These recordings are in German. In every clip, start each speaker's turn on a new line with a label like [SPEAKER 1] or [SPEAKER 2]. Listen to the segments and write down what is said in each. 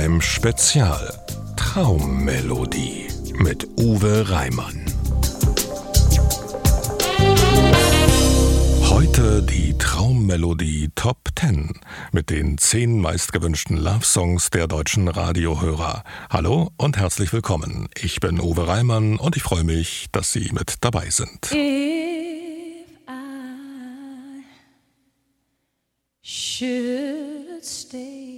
[SPEAKER 1] Time Spezial Traummelodie mit Uwe Reimann. Heute die Traummelodie Top 10 mit den 10 meistgewünschten Love-Songs der deutschen Radiohörer. Hallo und herzlich willkommen. Ich bin Uwe Reimann und ich freue mich, dass Sie mit dabei sind.
[SPEAKER 2] should stay,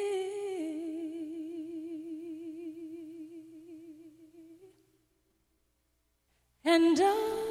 [SPEAKER 2] And I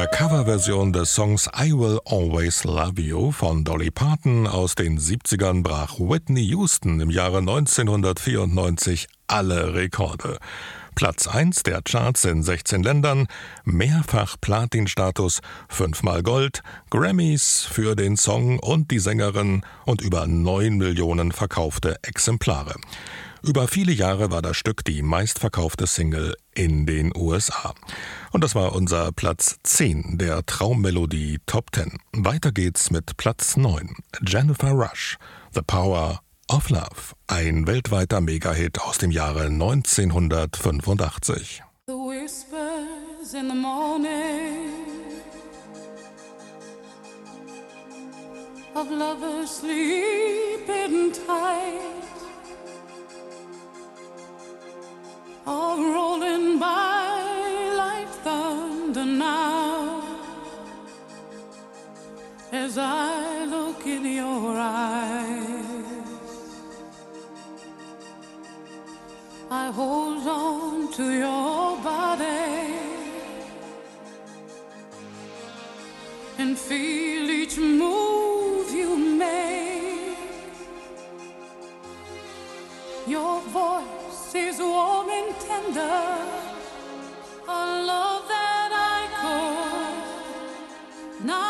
[SPEAKER 1] Der Coverversion des Songs I Will Always Love You von Dolly Parton aus den 70ern brach Whitney Houston im Jahre 1994 alle Rekorde.
[SPEAKER 3] Platz 1 der Charts in 16 Ländern, mehrfach Platinstatus, fünfmal Gold, Grammys für den Song und die Sängerin und über 9 Millionen verkaufte Exemplare. Über viele Jahre war das Stück die meistverkaufte Single in den USA. Und das war unser Platz 10 der Traummelodie Top 10. Weiter geht's mit Platz 9. Jennifer Rush, The Power of Love, ein weltweiter Megahit aus dem Jahre 1985.
[SPEAKER 1] The whispers in the morning of lovers sleeping tight are rolling by like thunder now as I look in your eyes. I hold on to your body and feel each move you make. Your voice is warm and tender, a love that I could not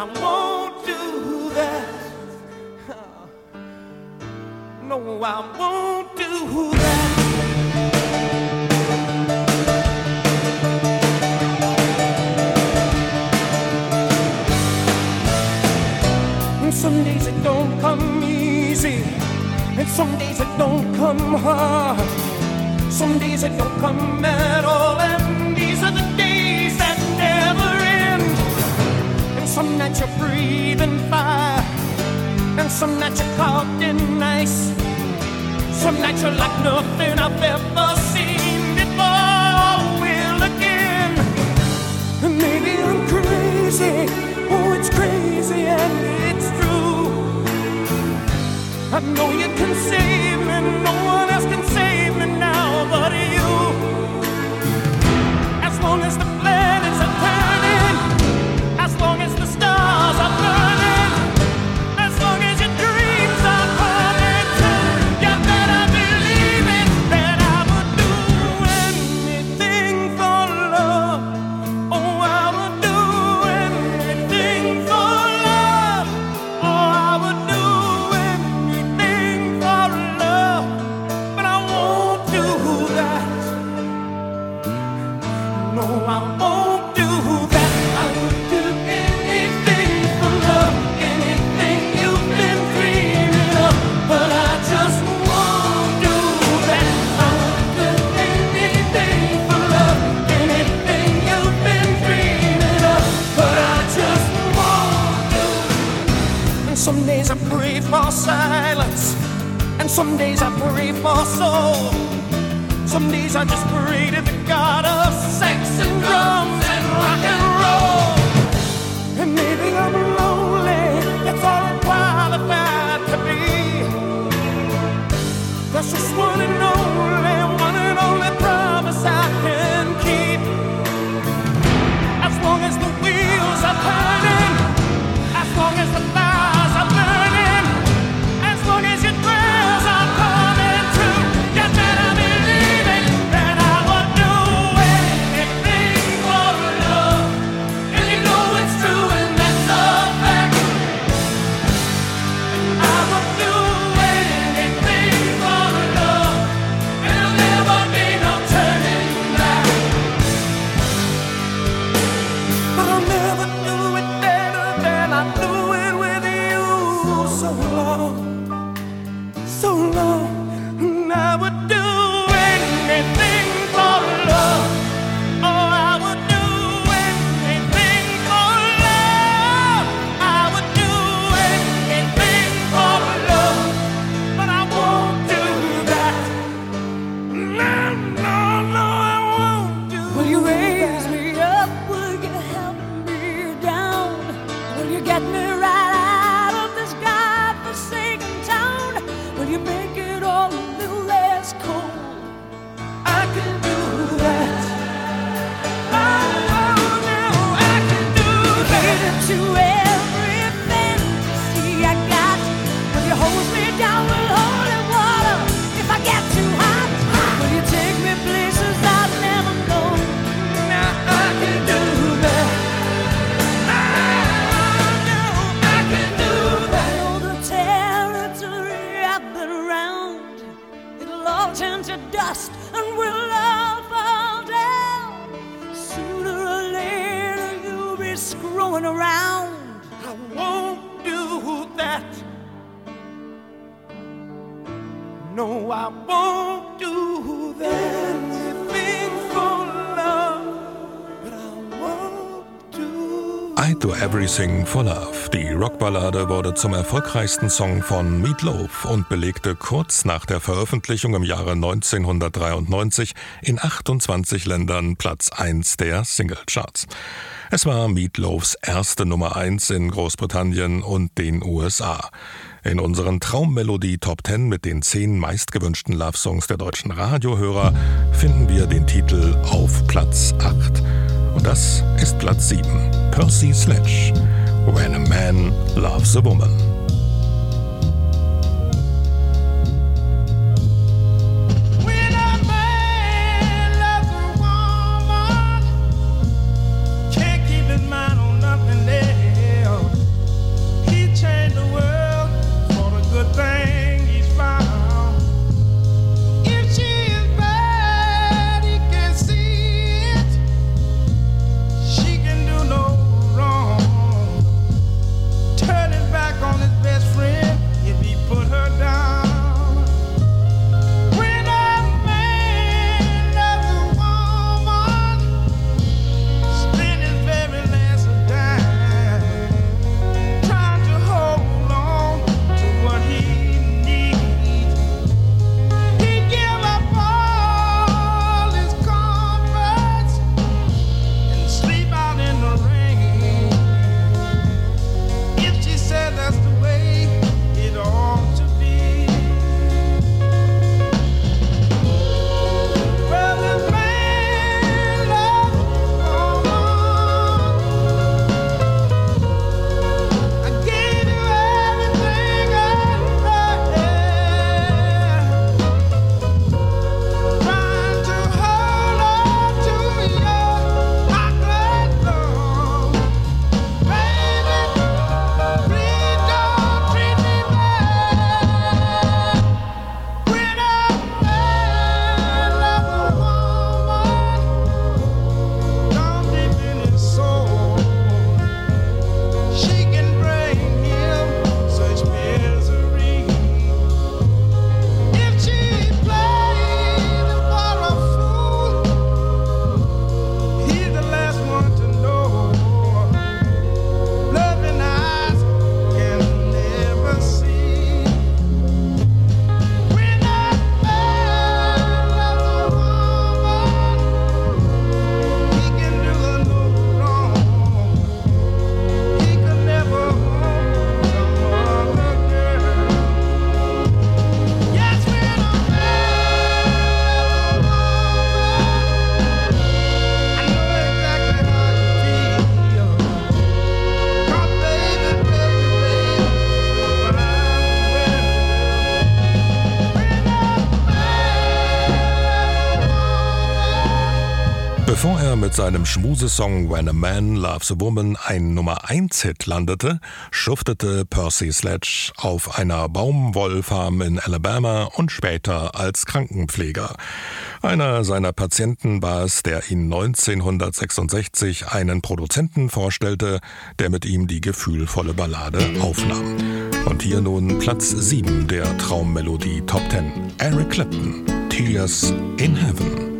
[SPEAKER 4] I won't do that. No, I won't do that. Some days it don't come easy, and some days it don't come hard. Some days it don't come at all. Some nights you're breathing fire, and some nights you're caught in ice. Some nights you're like nothing I've ever seen before. Will again, maybe I'm crazy. Oh, it's crazy and it's true. I know you can save me, no one else can. for silence, and some days I pray for soul. Some days I just pray to the God of sex and drums and rock and roll. And maybe I'm lonely, that's all I
[SPEAKER 5] qualify. Everything for Love. Die Rockballade wurde zum erfolgreichsten Song von Meatloaf und belegte kurz nach der Veröffentlichung im Jahre 1993 in 28 Ländern Platz 1 der Singlecharts. Es war Meatloafs erste Nummer 1 in Großbritannien und den USA. In unseren Traummelodie Top 10 mit den 10 meistgewünschten Love-Songs der deutschen Radiohörer finden wir den Titel auf Platz 8. Und das ist Platz 7. Percy Sledge. When a Man Loves a Woman. Bevor er mit seinem Schmusesong When a Man Loves a Woman ein Nummer 1 Hit landete, schuftete Percy Sledge auf einer Baumwollfarm in Alabama und später als Krankenpfleger. Einer seiner Patienten war es, der ihn 1966 einen Produzenten vorstellte, der mit ihm die gefühlvolle Ballade aufnahm. Und hier nun Platz 7 der Traummelodie Top 10. Eric Clapton, Tears in Heaven.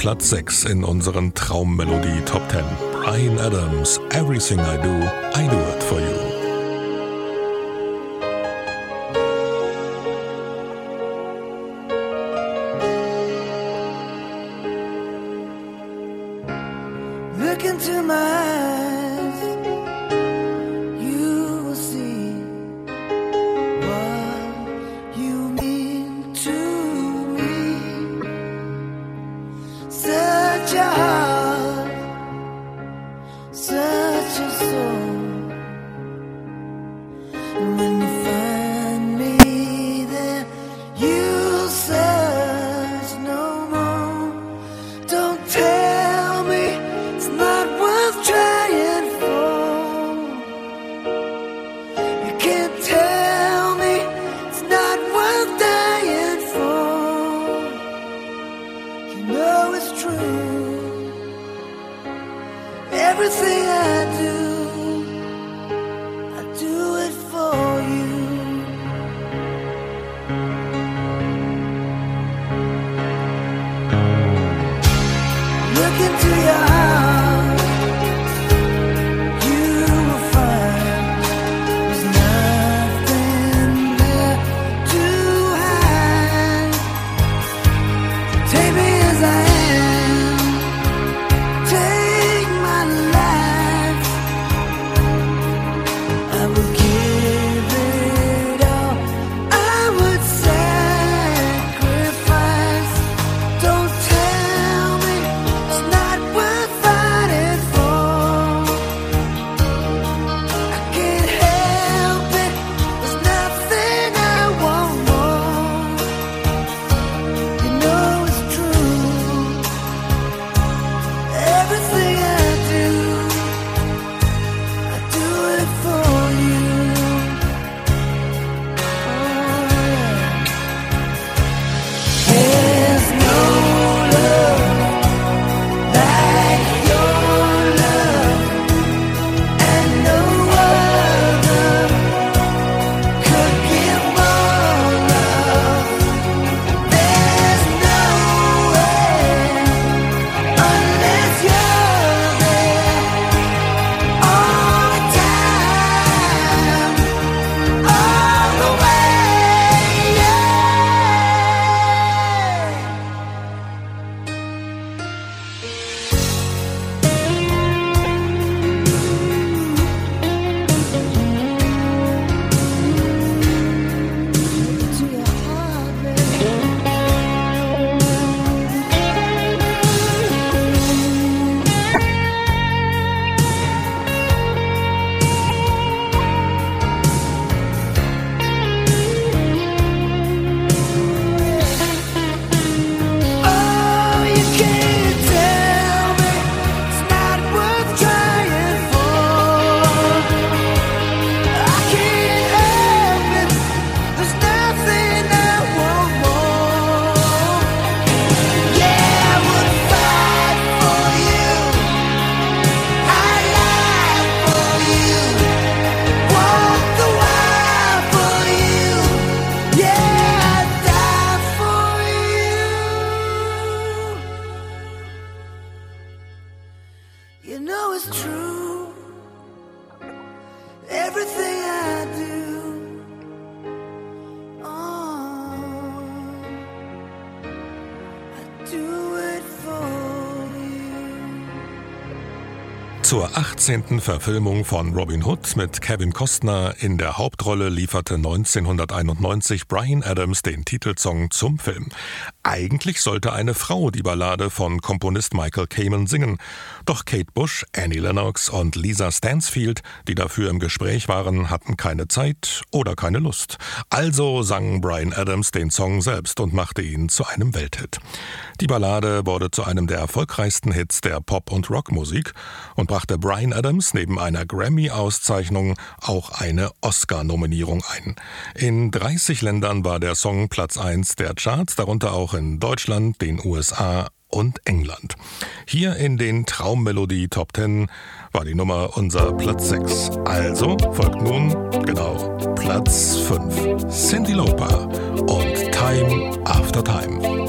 [SPEAKER 6] Platz 6 in unseren Traummelodie Top 10. Brian Adams, Everything I Do, I Do It For You. everything I do.
[SPEAKER 7] 14. Verfilmung von Robin Hood mit Kevin Costner in der Hauptrolle lieferte 1991 Brian Adams den Titelsong zum Film. Eigentlich sollte eine Frau die Ballade von Komponist Michael Kamen singen, doch Kate Bush, Annie Lennox und Lisa Stansfield, die dafür im Gespräch waren, hatten keine Zeit oder keine Lust. Also sang Brian Adams den Song selbst und machte ihn zu einem Welthit. Die Ballade wurde zu einem der erfolgreichsten Hits der Pop- und Rockmusik und brachte Brian Adams neben einer Grammy-Auszeichnung auch eine Oscar-Nominierung ein. In 30 Ländern war der Song Platz 1 der Charts, darunter auch in Deutschland, den USA und England. Hier in den Traummelodie Top 10 war die Nummer unser Platz 6. Also folgt nun, genau, Platz 5. Cindy Lauper und Time After Time.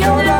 [SPEAKER 8] your
[SPEAKER 7] love.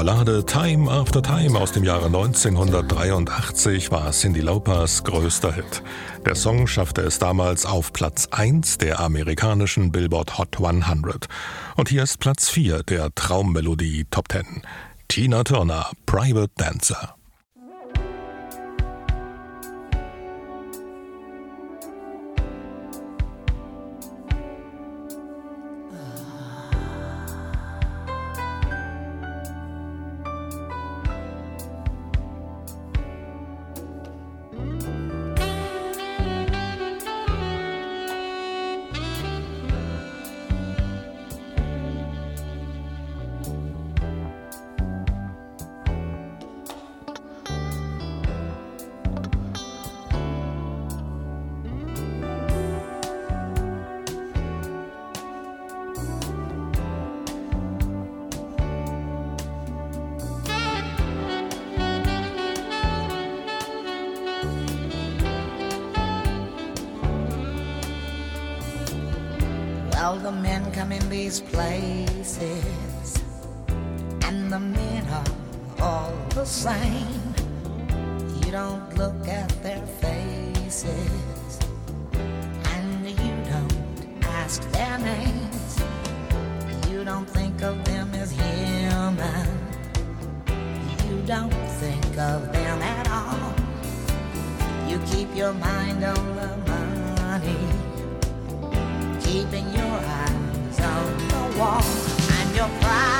[SPEAKER 7] Ballade Time After Time aus dem Jahre 1983 war Cindy Laupers größter Hit. Der Song schaffte es damals auf Platz 1 der amerikanischen Billboard Hot 100. Und hier ist Platz 4 der Traummelodie Top 10.
[SPEAKER 3] Tina Turner, Private Dancer.
[SPEAKER 9] Keep your mind on the money, keeping your eyes on the wall and your pride.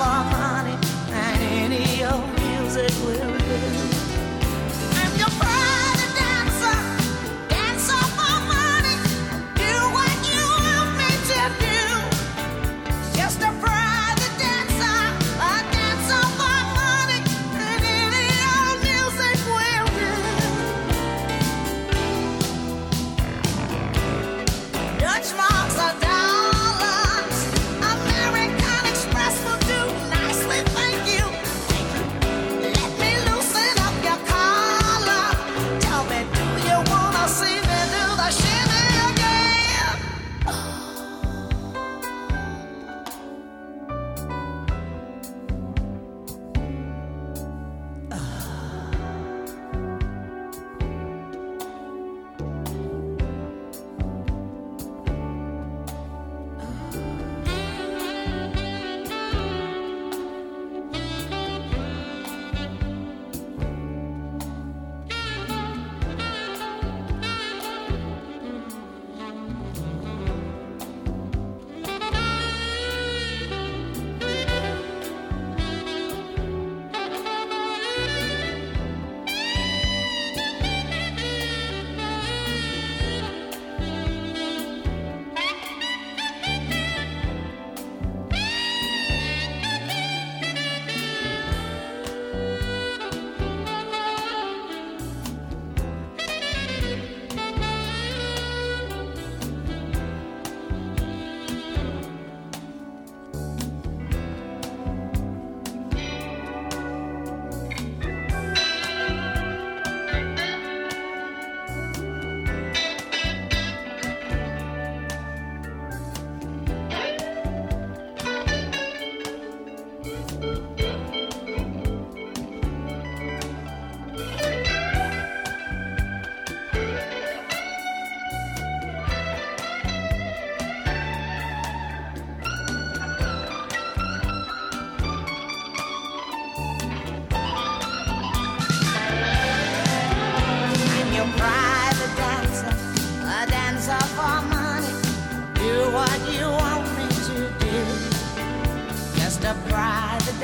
[SPEAKER 9] far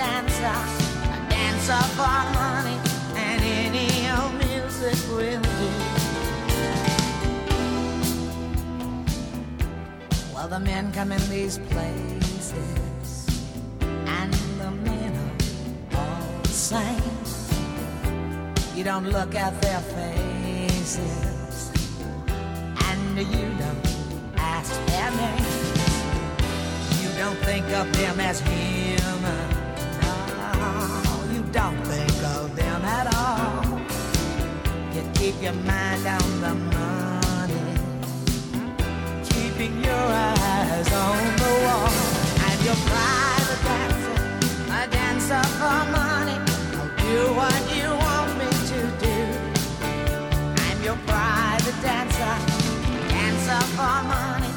[SPEAKER 9] a dancer for money, and any old music will do. Well, the men come in these places, and the men are all the same. You don't look at their faces, and you don't ask their names. You don't think of them as human. You don't think of them at all. You keep your mind on the money, keeping your eyes on the wall. And your private dancer, a dancer for money. I'll do what you want me to do. I'm your private dancer, dancer for money.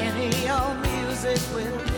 [SPEAKER 9] Any old music will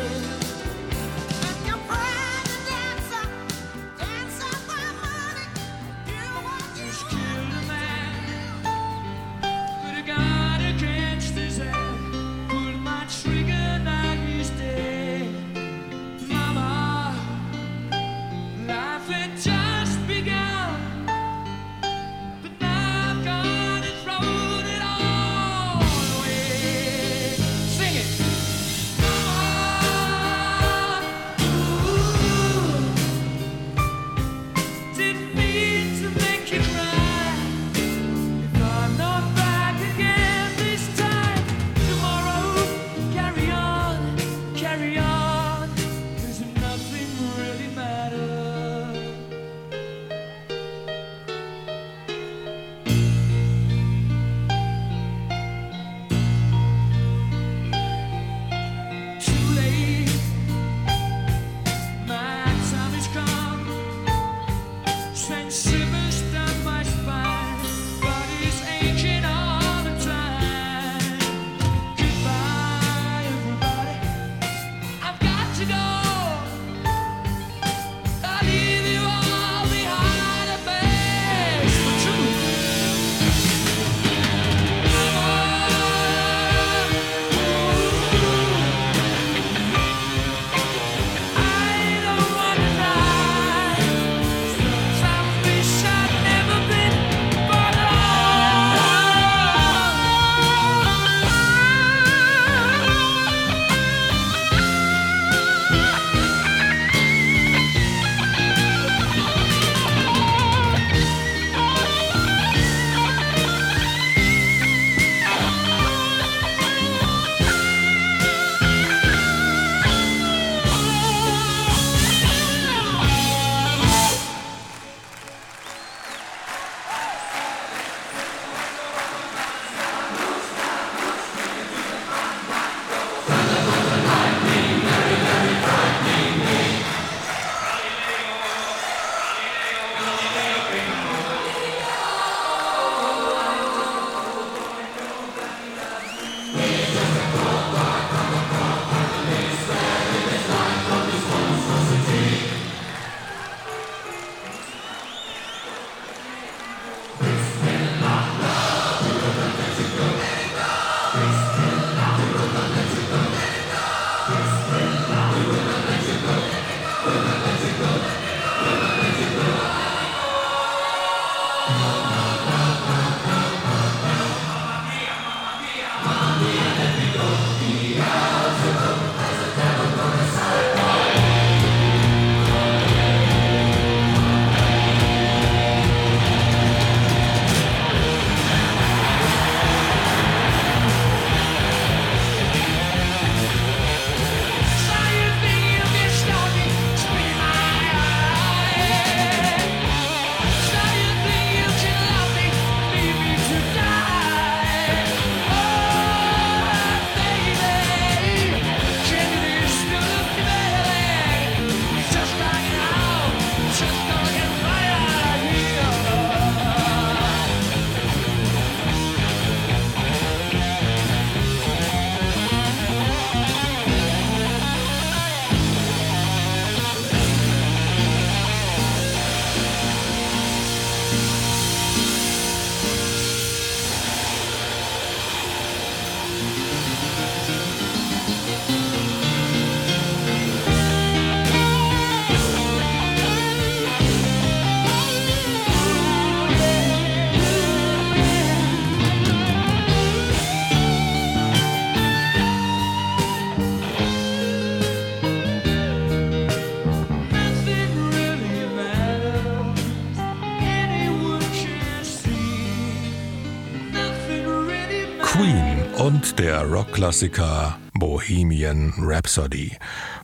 [SPEAKER 3] Queen und der Rockklassiker Bohemian Rhapsody.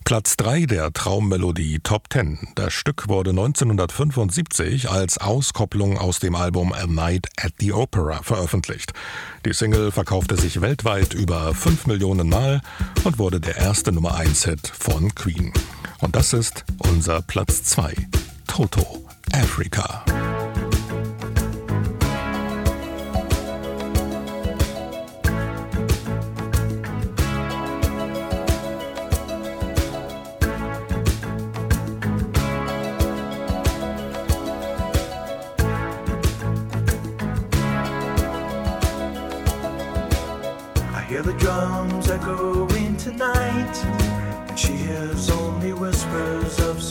[SPEAKER 3] Platz 3 der Traummelodie Top 10. Das Stück wurde 1975 als Auskopplung aus dem Album A Night at the Opera veröffentlicht. Die Single verkaufte sich weltweit über 5 Millionen Mal und wurde der erste Nummer 1 Hit von Queen. Und das ist unser Platz 2. Toto, Africa.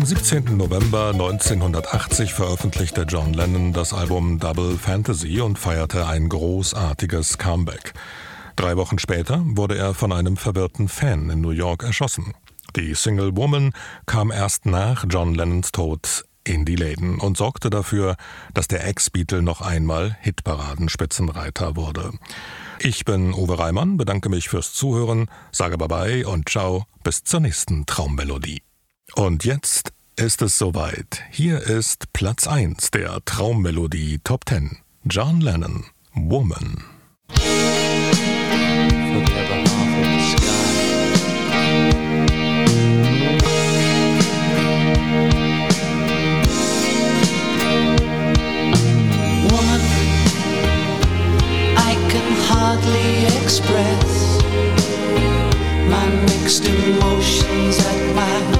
[SPEAKER 3] Am 17. November 1980 veröffentlichte John Lennon das Album Double Fantasy und feierte ein großartiges Comeback. Drei Wochen später wurde er von einem verwirrten Fan in New York erschossen. Die Single Woman kam erst nach John Lennons Tod in die Läden und sorgte dafür, dass der Ex-Beatle noch einmal Hitparaden-Spitzenreiter wurde. Ich bin Uwe Reimann, bedanke mich fürs Zuhören, sage Bye-bye und ciao, bis zur nächsten Traummelodie. Und jetzt ist es soweit. Hier ist Platz 1 der Traummelodie Top 10. John Lennon, Woman.
[SPEAKER 10] express my mixed emotions at my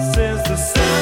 [SPEAKER 1] This is the sound.